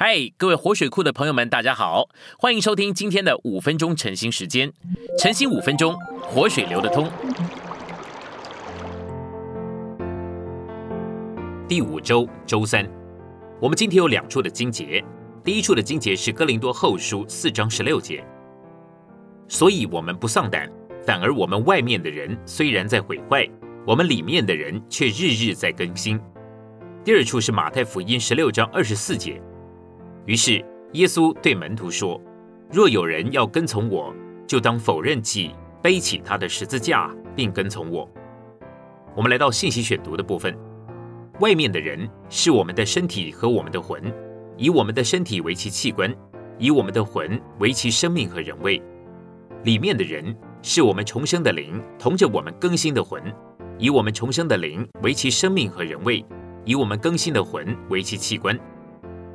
嗨，各位活水库的朋友们，大家好，欢迎收听今天的五分钟晨兴时间。晨兴五分钟，活水流得通。第五周周三，我们今天有两处的经节。第一处的经节是哥林多后书四章十六节，所以我们不丧胆，反而我们外面的人虽然在毁坏，我们里面的人却日日在更新。第二处是马太福音十六章二十四节。于是，耶稣对门徒说：“若有人要跟从我，就当否认己，背起他的十字架，并跟从我。”我们来到信息选读的部分。外面的人是我们的身体和我们的魂，以我们的身体为其器官，以我们的魂为其生命和人位；里面的人是我们重生的灵，同着我们更新的魂，以我们重生的灵为其生命和人位，以我们更新的魂为其器官。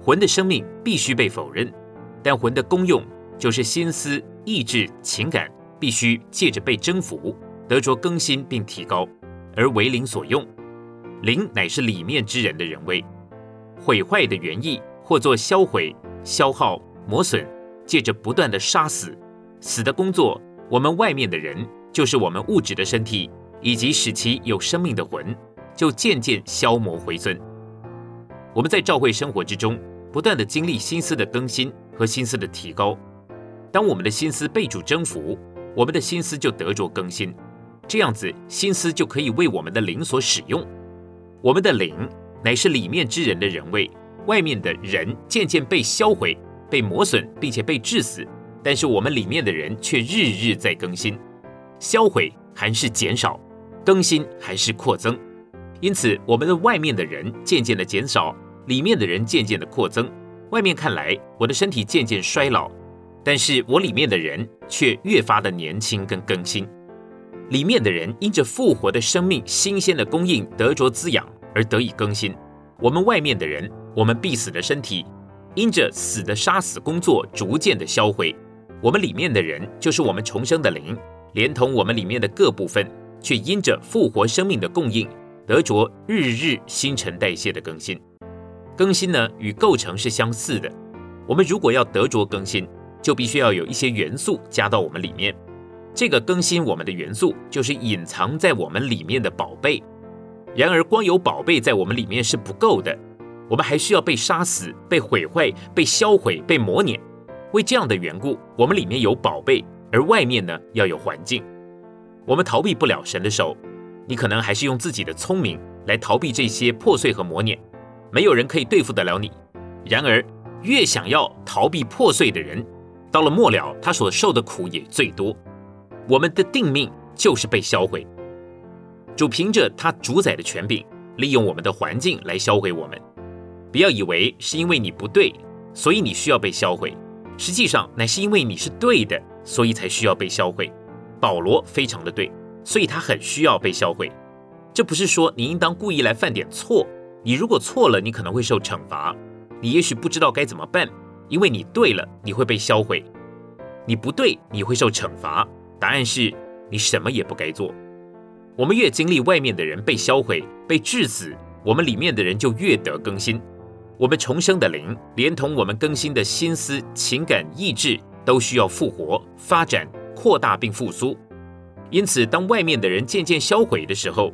魂的生命必须被否认，但魂的功用就是心思、意志、情感必须借着被征服，得着更新并提高，而为灵所用。灵乃是里面之人的人位，毁坏的原意或作销毁、消耗、磨损，借着不断的杀死、死的工作，我们外面的人就是我们物质的身体，以及使其有生命的魂，就渐渐消磨回尊。我们在教会生活之中。不断的经历心思的更新和心思的提高，当我们的心思被主征服，我们的心思就得着更新，这样子心思就可以为我们的灵所使用。我们的灵乃是里面之人的人位，外面的人渐渐被销毁、被磨损，并且被致死，但是我们里面的人却日日在更新，销毁还是减少，更新还是扩增，因此我们的外面的人渐渐的减少。里面的人渐渐的扩增，外面看来我的身体渐渐衰老，但是我里面的人却越发的年轻跟更新。里面的人因着复活的生命新鲜的供应得着滋养而得以更新。我们外面的人，我们必死的身体，因着死的杀死工作逐渐的销毁。我们里面的人就是我们重生的灵，连同我们里面的各部分，却因着复活生命的供应得着日日新陈代谢的更新。更新呢，与构成是相似的。我们如果要得着更新，就必须要有一些元素加到我们里面。这个更新我们的元素，就是隐藏在我们里面的宝贝。然而，光有宝贝在我们里面是不够的，我们还需要被杀死、被毁坏、被销毁、被磨碾。为这样的缘故，我们里面有宝贝，而外面呢要有环境。我们逃避不了神的手，你可能还是用自己的聪明来逃避这些破碎和磨碾。没有人可以对付得了你。然而，越想要逃避破碎的人，到了末了，他所受的苦也最多。我们的定命就是被销毁。主凭着他主宰的权柄，利用我们的环境来销毁我们。不要以为是因为你不对，所以你需要被销毁。实际上，乃是因为你是对的，所以才需要被销毁。保罗非常的对，所以他很需要被销毁。这不是说你应当故意来犯点错。你如果错了，你可能会受惩罚。你也许不知道该怎么办，因为你对了，你会被销毁；你不对，你会受惩罚。答案是你什么也不该做。我们越经历外面的人被销毁、被致死，我们里面的人就越得更新。我们重生的灵，连同我们更新的心思、情感、意志，都需要复活、发展、扩大并复苏。因此，当外面的人渐渐销毁的时候，